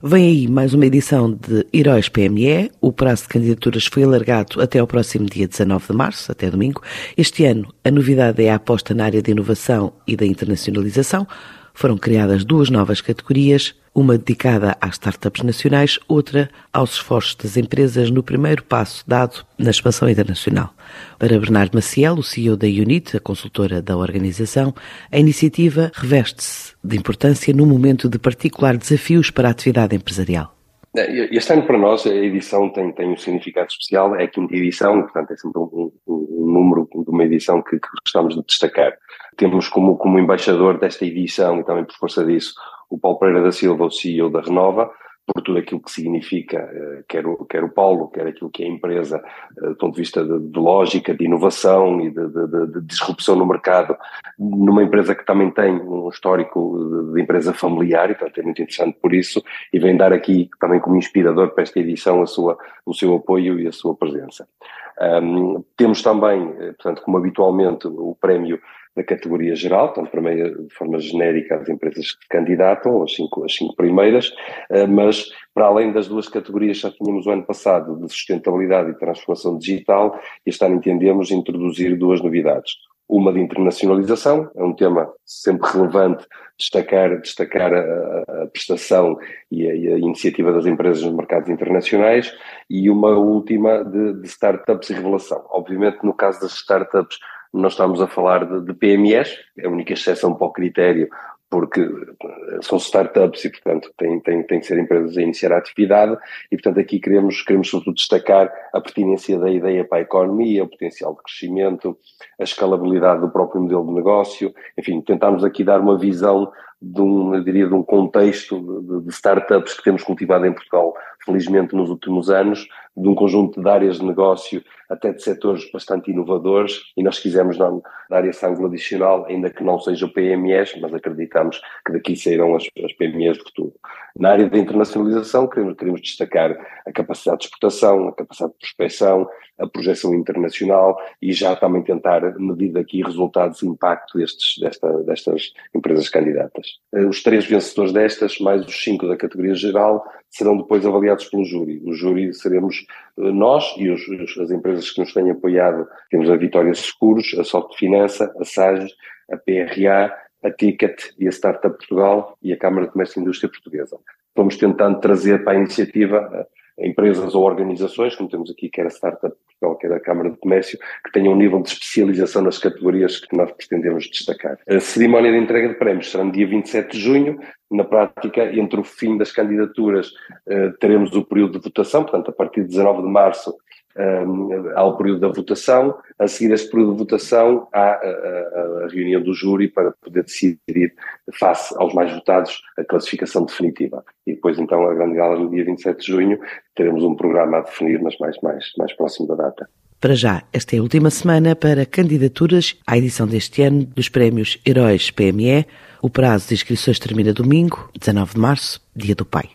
Vem aí mais uma edição de Heróis PME. O prazo de candidaturas foi alargado até ao próximo dia 19 de março, até domingo. Este ano, a novidade é a aposta na área de inovação e da internacionalização. Foram criadas duas novas categorias, uma dedicada às startups nacionais, outra aos esforços das empresas no primeiro passo dado na expansão internacional. Para Bernardo Maciel, o CEO da Unit, a consultora da organização, a iniciativa reveste-se de importância num momento de particular desafios para a atividade empresarial. É, este ano para nós a edição tem, tem um significado especial, é a quinta edição, portanto é sempre um, número de uma edição que, que gostamos de destacar. Temos como, como embaixador desta edição, e também por força disso, o Paulo Pereira da Silva, o CEO da Renova, por tudo aquilo que significa, eh, quer o, quer o Paulo, quer aquilo que é a empresa, eh, do ponto de vista de, de lógica, de inovação e de, de, de, disrupção no mercado, numa empresa que também tem um histórico de, empresa familiar, e portanto é muito interessante por isso, e vem dar aqui também como inspirador para esta edição a sua, o seu apoio e a sua presença. Um, temos também, eh, portanto, como habitualmente, o prémio da categoria geral, portanto, primeiro, de forma genérica, as empresas que candidatam, as cinco, as cinco primeiras, eh, mas para além das duas categorias já tínhamos o ano passado, de sustentabilidade e transformação digital, este ano entendemos introduzir duas novidades. Uma de internacionalização, é um tema sempre relevante, destacar, destacar a, a prestação e a, e a, iniciativa das empresas nos mercados internacionais, e uma última de, de startups e revelação. Obviamente, no caso das startups, nós estamos a falar de, de PMEs, é a única exceção para o critério, porque são startups e, portanto, têm, têm, têm que ser empresas a iniciar a atividade e, portanto, aqui queremos, queremos sobretudo destacar a pertinência da ideia para a economia, o potencial de crescimento, a escalabilidade do próprio modelo de negócio, enfim, tentarmos aqui dar uma visão de um, diria, de um contexto de, de startups que temos cultivado em Portugal, felizmente nos últimos anos, de um conjunto de áreas de negócio, até de setores bastante inovadores, e nós quisemos dar, dar esse ângulo adicional, ainda que não seja o PMEs, mas acreditamos que daqui sairão as, as PMEs de futuro. Na área da internacionalização, queremos, queremos destacar a capacidade de exportação, a capacidade de prospecção, a projeção internacional e já também tentar medir aqui resultados e impacto destes, desta, destas empresas candidatas. Eh, os três vencedores destas, mais os cinco da categoria geral, serão depois avaliados pelo júri. O júri seremos eh, nós e os, as empresas que nos têm apoiado. Temos a Vitória Seguros, a Soft Finança, a SAGE, a PRA, a Ticket e a Startup Portugal e a Câmara de Comércio e Indústria Portuguesa. Vamos tentando trazer para a iniciativa eh, empresas ou organizações, como temos aqui, quer a Startup Portugal, quer a Câmara de Comércio, que tenham um nível de especialização nas categorias que nós pretendemos destacar. A cerimónia de entrega de prémios será no dia 27 de junho. Na prática, entre o fim das candidaturas, eh, teremos o período de votação, portanto, a partir de 19 de março um, ao período da votação. A seguir esse período de votação, há a, a, a, reunião do júri para poder decidir, face aos mais votados, a classificação definitiva. E depois, então, a grande gala no dia 27 de junho, teremos um programa a definir, mas mais, mais, mais próximo da data. Para já, esta é a última semana para candidaturas à edição deste ano dos prémios Heróis PME. O prazo de inscrições termina domingo, 19 de março, dia do Pai.